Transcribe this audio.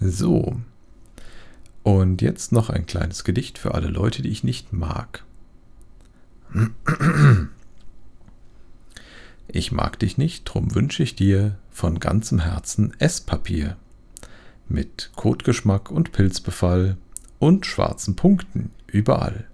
So. Und jetzt noch ein kleines Gedicht für alle Leute, die ich nicht mag. Ich mag dich nicht, drum wünsche ich dir von ganzem Herzen Esspapier. Mit Kotgeschmack und Pilzbefall und schwarzen Punkten überall.